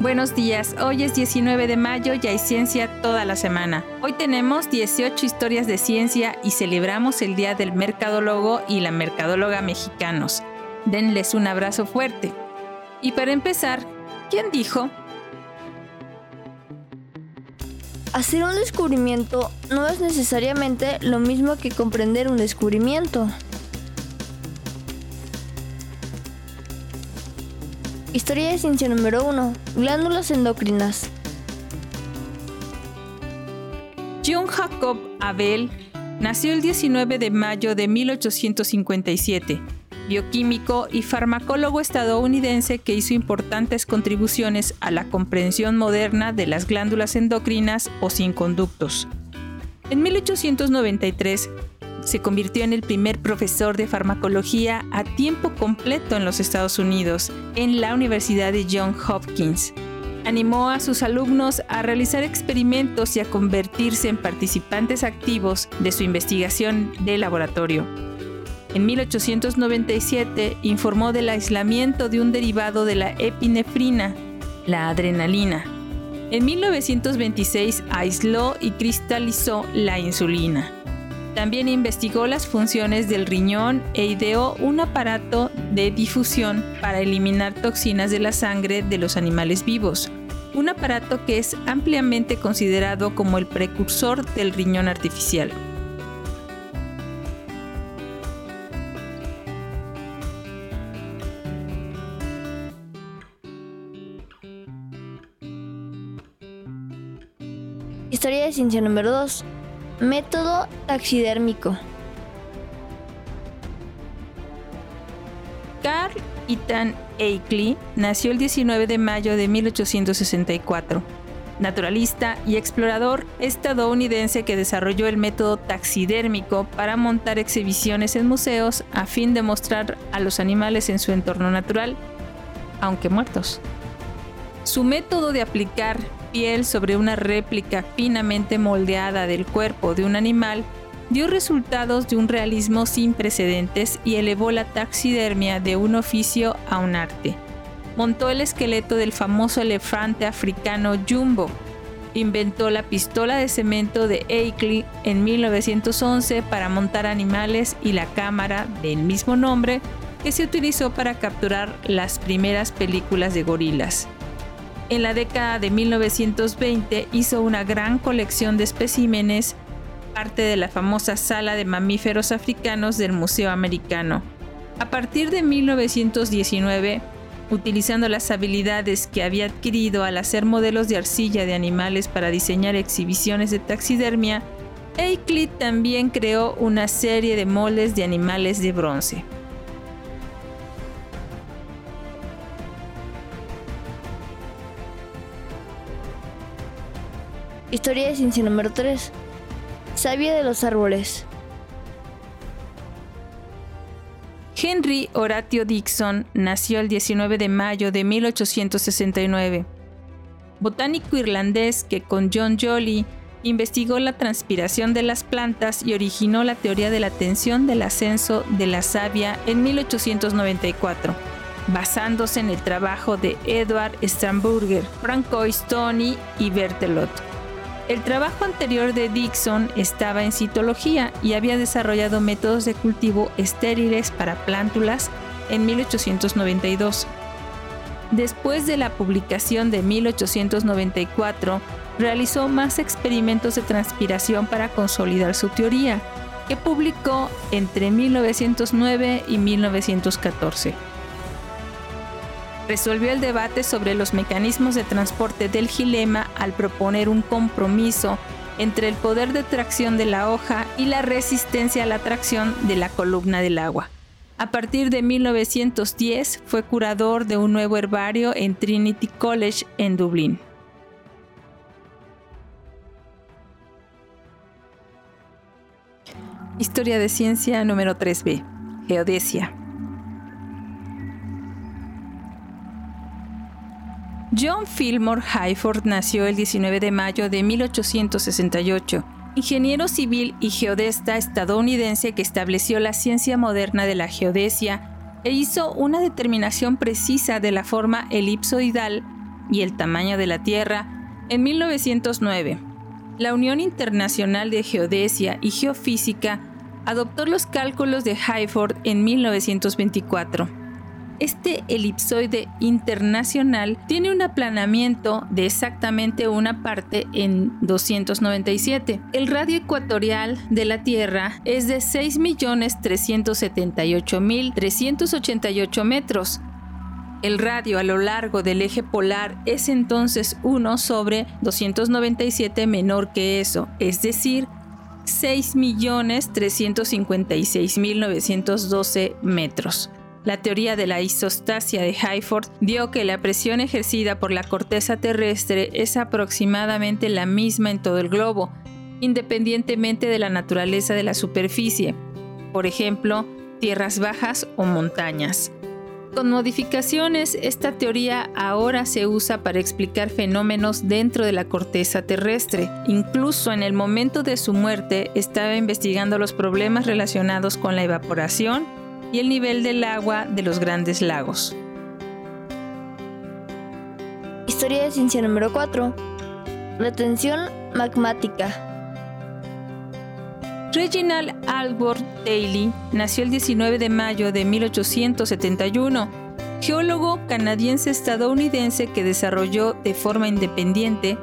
Buenos días, hoy es 19 de mayo y hay ciencia toda la semana. Hoy tenemos 18 historias de ciencia y celebramos el Día del Mercadólogo y la Mercadóloga mexicanos. Denles un abrazo fuerte. Y para empezar, ¿quién dijo? Hacer un descubrimiento no es necesariamente lo mismo que comprender un descubrimiento. Historia de ciencia número 1. Glándulas endocrinas. John Jacob Abel nació el 19 de mayo de 1857, bioquímico y farmacólogo estadounidense que hizo importantes contribuciones a la comprensión moderna de las glándulas endocrinas o sin conductos. En 1893 se convirtió en el primer profesor de farmacología a tiempo completo en los Estados Unidos, en la Universidad de Johns Hopkins. Animó a sus alumnos a realizar experimentos y a convertirse en participantes activos de su investigación de laboratorio. En 1897 informó del aislamiento de un derivado de la epinefrina, la adrenalina. En 1926 aisló y cristalizó la insulina. También investigó las funciones del riñón e ideó un aparato de difusión para eliminar toxinas de la sangre de los animales vivos, un aparato que es ampliamente considerado como el precursor del riñón artificial. Historia de ciencia número 2. Método taxidérmico. Carl Ethan Akeley nació el 19 de mayo de 1864. Naturalista y explorador estadounidense que desarrolló el método taxidérmico para montar exhibiciones en museos a fin de mostrar a los animales en su entorno natural, aunque muertos. Su método de aplicar piel sobre una réplica finamente moldeada del cuerpo de un animal dio resultados de un realismo sin precedentes y elevó la taxidermia de un oficio a un arte. Montó el esqueleto del famoso elefante africano Jumbo. Inventó la pistola de cemento de Akeley en 1911 para montar animales y la cámara del mismo nombre que se utilizó para capturar las primeras películas de gorilas. En la década de 1920 hizo una gran colección de especímenes, parte de la famosa sala de mamíferos africanos del Museo Americano. A partir de 1919, utilizando las habilidades que había adquirido al hacer modelos de arcilla de animales para diseñar exhibiciones de taxidermia, Euclid también creó una serie de moldes de animales de bronce. Historia de ciencia número 3. Savia de los árboles. Henry Horatio Dixon nació el 19 de mayo de 1869. Botánico irlandés que con John Joly investigó la transpiración de las plantas y originó la teoría de la tensión del ascenso de la savia en 1894, basándose en el trabajo de Edward Stramburger, Francois Tony y Berthelot. El trabajo anterior de Dixon estaba en citología y había desarrollado métodos de cultivo estériles para plántulas en 1892. Después de la publicación de 1894, realizó más experimentos de transpiración para consolidar su teoría, que publicó entre 1909 y 1914 resolvió el debate sobre los mecanismos de transporte del gilema al proponer un compromiso entre el poder de tracción de la hoja y la resistencia a la tracción de la columna del agua. A partir de 1910 fue curador de un nuevo herbario en Trinity College en Dublín. Historia de ciencia número 3b. Geodesia. John Fillmore Hayford nació el 19 de mayo de 1868, ingeniero civil y geodesta estadounidense que estableció la ciencia moderna de la geodesia e hizo una determinación precisa de la forma elipsoidal y el tamaño de la Tierra en 1909. La Unión Internacional de Geodesia y Geofísica adoptó los cálculos de Hayford en 1924. Este elipsoide internacional tiene un aplanamiento de exactamente una parte en 297. El radio ecuatorial de la Tierra es de 6.378.388 metros. El radio a lo largo del eje polar es entonces 1 sobre 297 menor que eso, es decir, 6.356.912 metros. La teoría de la isostasia de Hayford dio que la presión ejercida por la corteza terrestre es aproximadamente la misma en todo el globo, independientemente de la naturaleza de la superficie, por ejemplo, tierras bajas o montañas. Con modificaciones, esta teoría ahora se usa para explicar fenómenos dentro de la corteza terrestre. Incluso en el momento de su muerte estaba investigando los problemas relacionados con la evaporación y el nivel del agua de los grandes lagos. Historia de ciencia número 4. Retención magmática. Reginald Albert Daly nació el 19 de mayo de 1871, geólogo canadiense-estadounidense que desarrolló de forma independiente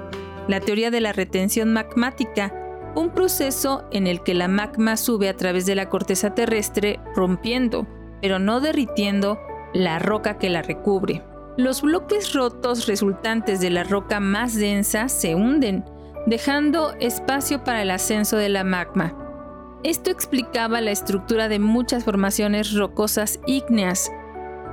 la teoría de la retención magmática, un proceso en el que la magma sube a través de la corteza terrestre rompiendo, pero no derritiendo, la roca que la recubre. Los bloques rotos resultantes de la roca más densa se hunden, dejando espacio para el ascenso de la magma. Esto explicaba la estructura de muchas formaciones rocosas ígneas.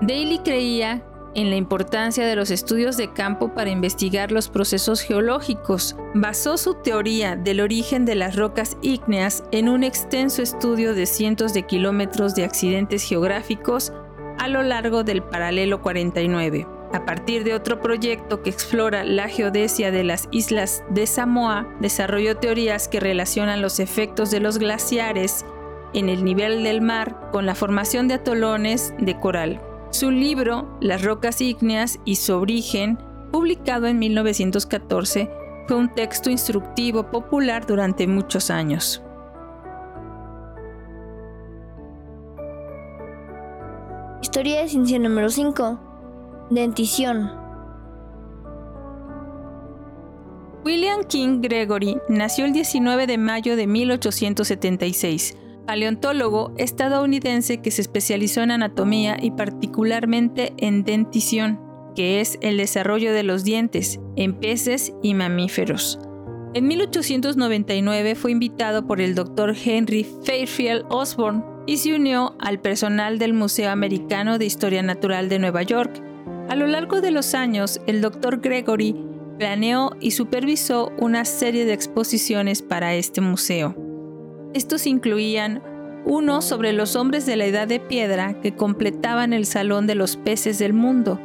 Daly creía en la importancia de los estudios de campo para investigar los procesos geológicos. Basó su teoría del origen de las rocas ígneas en un extenso estudio de cientos de kilómetros de accidentes geográficos a lo largo del paralelo 49. A partir de otro proyecto que explora la geodesia de las islas de Samoa, desarrolló teorías que relacionan los efectos de los glaciares en el nivel del mar con la formación de atolones de coral. Su libro, Las rocas ígneas y su origen, publicado en 1914, fue un texto instructivo popular durante muchos años. Historia de ciencia número 5. Dentición. William King Gregory nació el 19 de mayo de 1876 paleontólogo estadounidense que se especializó en anatomía y particularmente en dentición, que es el desarrollo de los dientes en peces y mamíferos. En 1899 fue invitado por el Dr. Henry Fairfield Osborne y se unió al personal del Museo Americano de Historia Natural de Nueva York. A lo largo de los años, el Dr. Gregory planeó y supervisó una serie de exposiciones para este museo. Estos incluían uno sobre los hombres de la Edad de Piedra que completaban el Salón de los Peces del Mundo,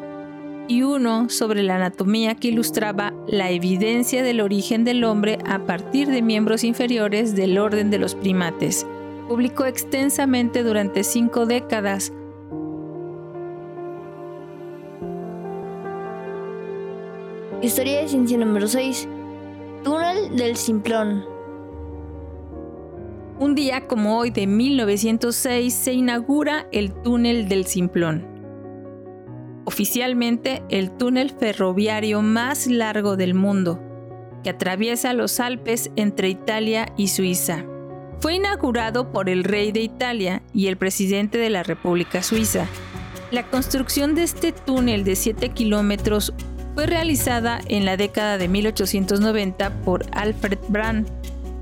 y uno sobre la anatomía que ilustraba la evidencia del origen del hombre a partir de miembros inferiores del orden de los primates. Publicó extensamente durante cinco décadas. Historia de ciencia número 6. Túnel del Simplón. Un día como hoy de 1906 se inaugura el túnel del Simplón. Oficialmente el túnel ferroviario más largo del mundo, que atraviesa los Alpes entre Italia y Suiza. Fue inaugurado por el rey de Italia y el presidente de la República Suiza. La construcción de este túnel de 7 kilómetros fue realizada en la década de 1890 por Alfred Brand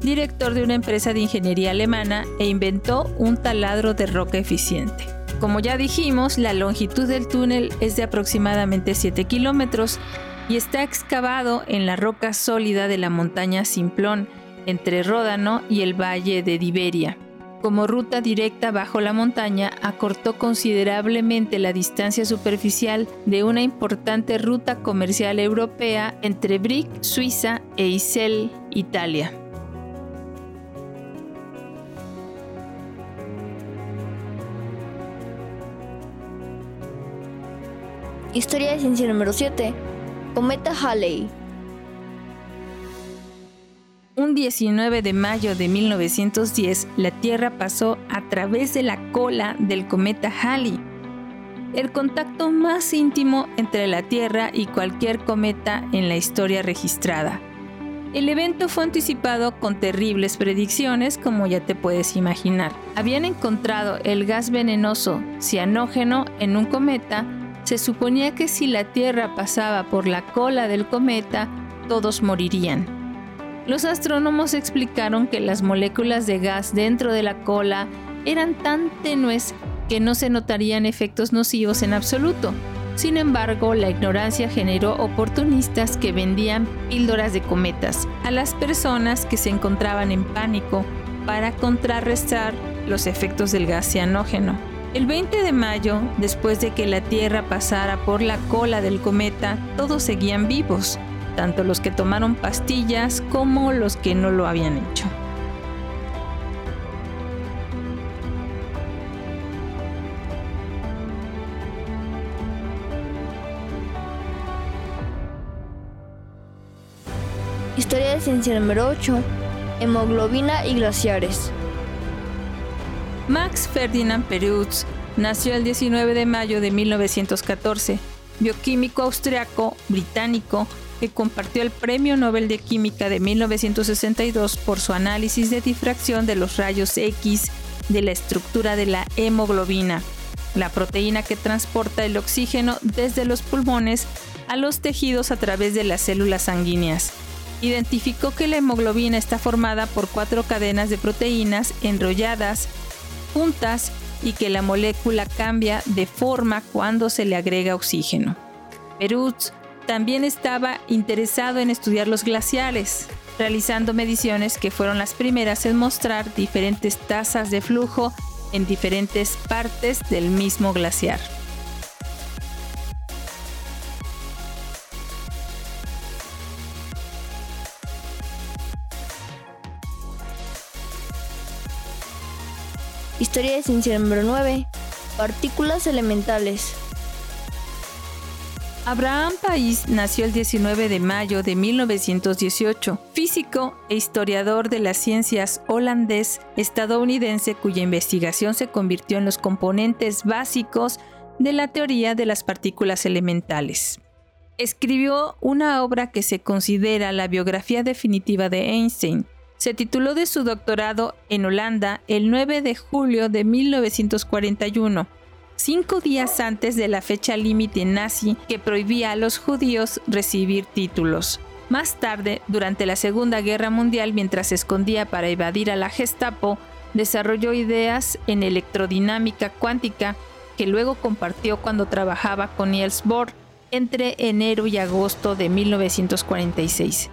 director de una empresa de ingeniería alemana e inventó un taladro de roca eficiente. Como ya dijimos, la longitud del túnel es de aproximadamente 7 kilómetros y está excavado en la roca sólida de la montaña Simplón, entre Ródano y el valle de Diberia. Como ruta directa bajo la montaña, acortó considerablemente la distancia superficial de una importante ruta comercial europea entre Brick, Suiza, e Isel, Italia. Historia de ciencia número 7. Cometa Halley. Un 19 de mayo de 1910, la Tierra pasó a través de la cola del cometa Halley, el contacto más íntimo entre la Tierra y cualquier cometa en la historia registrada. El evento fue anticipado con terribles predicciones, como ya te puedes imaginar. Habían encontrado el gas venenoso cianógeno en un cometa. Se suponía que si la Tierra pasaba por la cola del cometa, todos morirían. Los astrónomos explicaron que las moléculas de gas dentro de la cola eran tan tenues que no se notarían efectos nocivos en absoluto. Sin embargo, la ignorancia generó oportunistas que vendían píldoras de cometas a las personas que se encontraban en pánico para contrarrestar los efectos del gas cianógeno. El 20 de mayo, después de que la Tierra pasara por la cola del cometa, todos seguían vivos, tanto los que tomaron pastillas como los que no lo habían hecho. Historia de ciencia número 8. Hemoglobina y glaciares. Max Ferdinand Perutz nació el 19 de mayo de 1914, bioquímico austriaco británico que compartió el Premio Nobel de Química de 1962 por su análisis de difracción de los rayos X de la estructura de la hemoglobina, la proteína que transporta el oxígeno desde los pulmones a los tejidos a través de las células sanguíneas. Identificó que la hemoglobina está formada por cuatro cadenas de proteínas enrolladas y que la molécula cambia de forma cuando se le agrega oxígeno. Perutz también estaba interesado en estudiar los glaciares, realizando mediciones que fueron las primeras en mostrar diferentes tasas de flujo en diferentes partes del mismo glaciar. Historia de ciencia número 9. Partículas elementales. Abraham Pais nació el 19 de mayo de 1918, físico e historiador de las ciencias holandés estadounidense cuya investigación se convirtió en los componentes básicos de la teoría de las partículas elementales. Escribió una obra que se considera la biografía definitiva de Einstein, se tituló de su doctorado en Holanda el 9 de julio de 1941, cinco días antes de la fecha límite nazi que prohibía a los judíos recibir títulos. Más tarde, durante la Segunda Guerra Mundial, mientras se escondía para evadir a la Gestapo, desarrolló ideas en electrodinámica cuántica que luego compartió cuando trabajaba con Niels Bohr entre enero y agosto de 1946.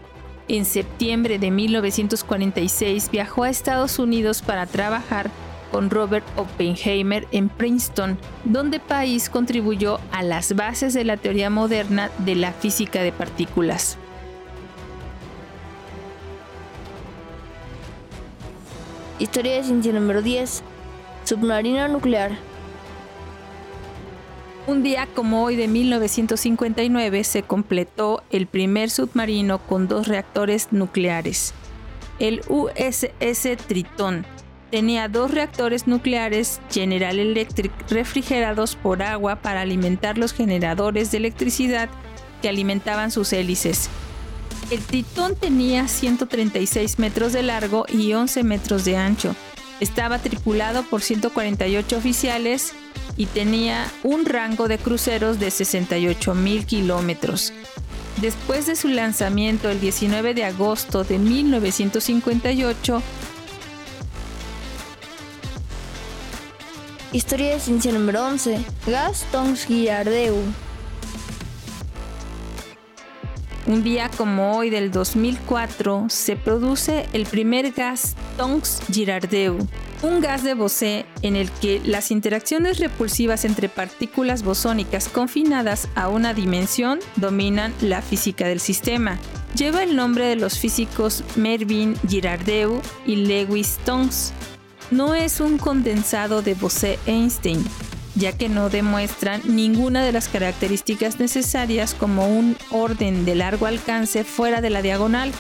En septiembre de 1946 viajó a Estados Unidos para trabajar con Robert Oppenheimer en Princeton, donde País contribuyó a las bases de la teoría moderna de la física de partículas. Historia de ciencia número 10. Submarino nuclear. Un día como hoy de 1959 se completó el primer submarino con dos reactores nucleares. El USS Triton tenía dos reactores nucleares General Electric refrigerados por agua para alimentar los generadores de electricidad que alimentaban sus hélices. El Tritón tenía 136 metros de largo y 11 metros de ancho. Estaba tripulado por 148 oficiales y tenía un rango de cruceros de 68 mil kilómetros. Después de su lanzamiento el 19 de agosto de 1958, Historia de ciencia número 11. Gas Tongs Girardeu. Un día como hoy del 2004 se produce el primer gas Tonks Girardeu, un gas de Bose en el que las interacciones repulsivas entre partículas bosónicas confinadas a una dimensión dominan la física del sistema. Lleva el nombre de los físicos Mervyn Girardeu y Lewis Tonks. No es un condensado de Bose-Einstein. ya que no demuestran ninguna de las características necesarias como un orden de largo alcance fuera de la diagonal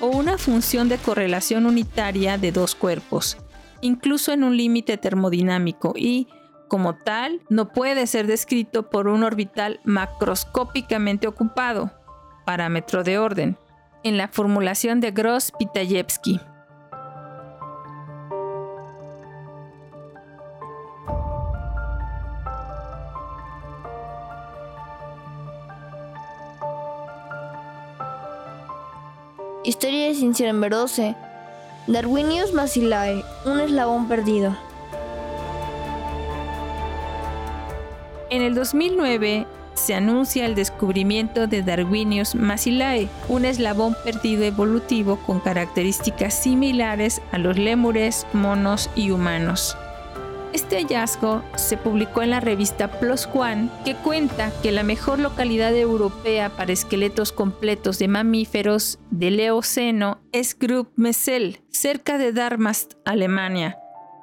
o una función de correlación unitaria de dos cuerpos, incluso en un límite termodinámico y, como tal, no puede ser descrito por un orbital macroscópicamente ocupado, parámetro de orden, en la formulación de Gross-Pitayevsky. Historia 12. Darwinius Massilae, un eslabón perdido. En el 2009 se anuncia el descubrimiento de Darwinius Massilae, un eslabón perdido evolutivo con características similares a los lémures, monos y humanos. Este hallazgo se publicó en la revista Plus One, que cuenta que la mejor localidad europea para esqueletos completos de mamíferos del Eoceno es Grub Messel, cerca de Darmstadt, Alemania.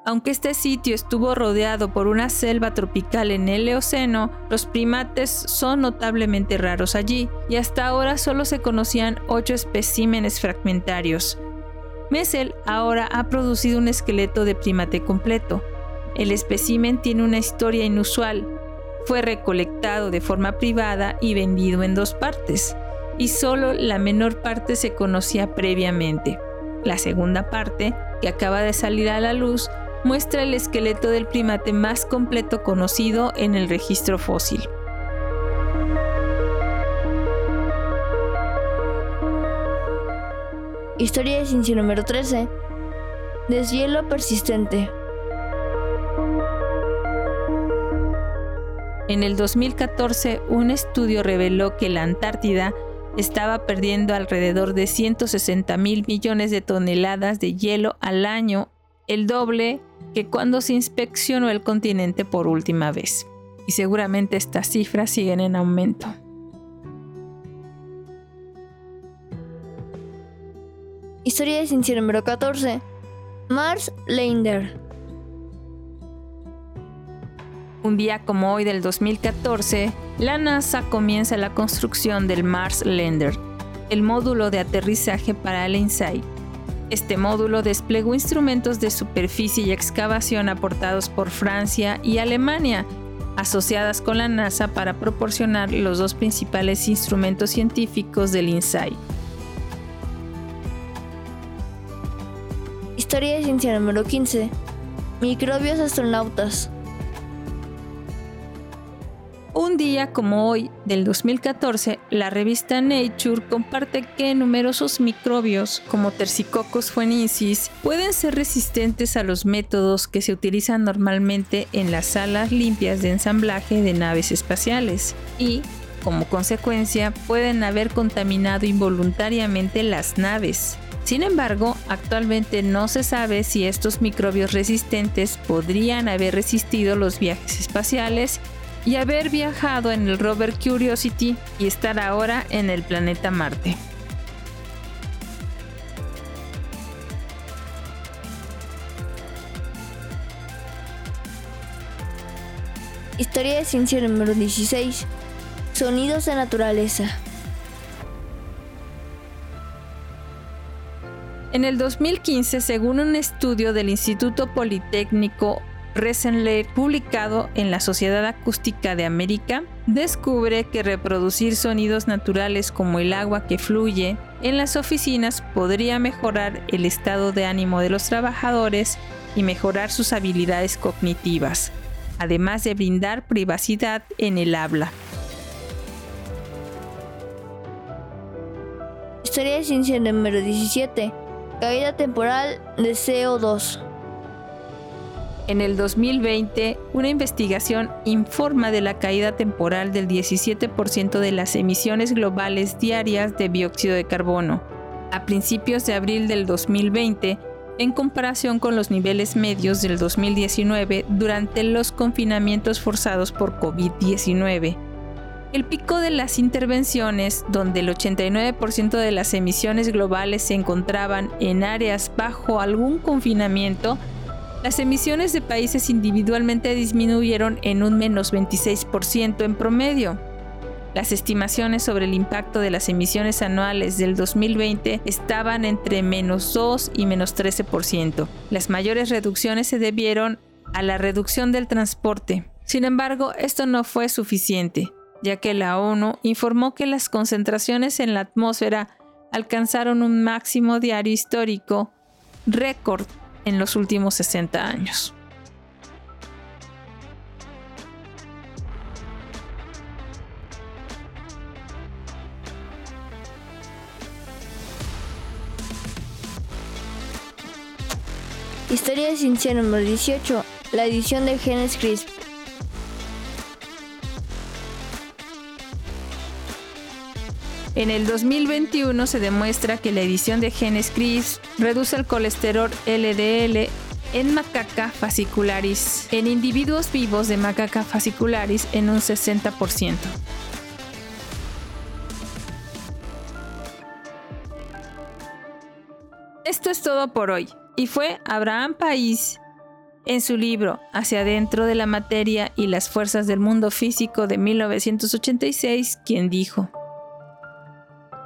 Aunque este sitio estuvo rodeado por una selva tropical en el Eoceno, los primates son notablemente raros allí y hasta ahora solo se conocían ocho especímenes fragmentarios. Messel ahora ha producido un esqueleto de primate completo, el espécimen tiene una historia inusual. Fue recolectado de forma privada y vendido en dos partes, y solo la menor parte se conocía previamente. La segunda parte, que acaba de salir a la luz, muestra el esqueleto del primate más completo conocido en el registro fósil. Historia de ciencia número 13. Deshielo persistente. En el 2014, un estudio reveló que la Antártida estaba perdiendo alrededor de 160 mil millones de toneladas de hielo al año, el doble que cuando se inspeccionó el continente por última vez. Y seguramente estas cifras siguen en aumento. Historia de ciencia número 14. Mars Lander. Un día como hoy del 2014, la NASA comienza la construcción del Mars Lander, el módulo de aterrizaje para el InSight. Este módulo desplegó instrumentos de superficie y excavación aportados por Francia y Alemania, asociadas con la NASA para proporcionar los dos principales instrumentos científicos del InSight. Historia de ciencia número 15. Microbios astronautas. Un día como hoy, del 2014, la revista Nature comparte que numerosos microbios, como Tercicoccus fuenensis, pueden ser resistentes a los métodos que se utilizan normalmente en las salas limpias de ensamblaje de naves espaciales y, como consecuencia, pueden haber contaminado involuntariamente las naves. Sin embargo, actualmente no se sabe si estos microbios resistentes podrían haber resistido los viajes espaciales y haber viajado en el rover Curiosity y estar ahora en el planeta Marte. Historia de ciencia número 16. Sonidos de naturaleza. En el 2015, según un estudio del Instituto Politécnico Rensselaer, publicado en la Sociedad Acústica de América, descubre que reproducir sonidos naturales como el agua que fluye en las oficinas podría mejorar el estado de ánimo de los trabajadores y mejorar sus habilidades cognitivas, además de brindar privacidad en el habla. Historia de ciencia número 17. Caída temporal de CO2. En el 2020, una investigación informa de la caída temporal del 17% de las emisiones globales diarias de dióxido de carbono a principios de abril del 2020 en comparación con los niveles medios del 2019 durante los confinamientos forzados por COVID-19. El pico de las intervenciones, donde el 89% de las emisiones globales se encontraban en áreas bajo algún confinamiento, Las emisiones de países individualmente disminuyeron en un menos 26% en promedio. Las estimaciones sobre el impacto de las emisiones anuales del 2020 estaban entre menos 2 y menos 13%. Las mayores reducciones se debieron a la reducción del transporte. Sin embargo, esto no fue suficiente, ya que la ONU informó que las concentraciones en la atmósfera alcanzaron un máximo diario histórico récord en los últimos 60 años. Historia de ciencia número 18, la edición de Genes CRISP. En el 2021 se demuestra que la edición de genes CRISPR reduce el colesterol LDL en macaca fascicularis, en individuos vivos de macaca fascicularis en un 60%. Esto es todo por hoy, y fue Abraham País en su libro Hacia adentro de la materia y las fuerzas del mundo físico de 1986 quien dijo,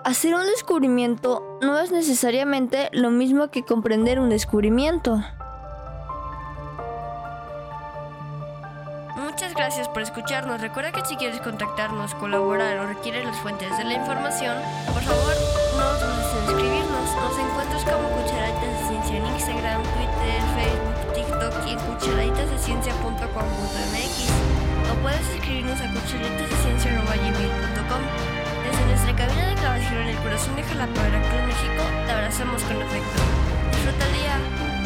Hacer un descubrimiento no es necesariamente lo mismo que comprender un descubrimiento. Muchas gracias por escucharnos. Recuerda que si quieres contactarnos, colaborar o requieres las fuentes de la información, por favor no dudes en escribirnos. Nos encuentras como Cucharaditas de Ciencia en Instagram, Twitter, Facebook, TikTok y en cucharaditasdeciencia.com.mx o puedes escribirnos a cucharaditasdeciencia.com cabina de Caballero en el corazón de Jalapa, Veracruz, México, te abrazamos con afecto. Disfruta el día.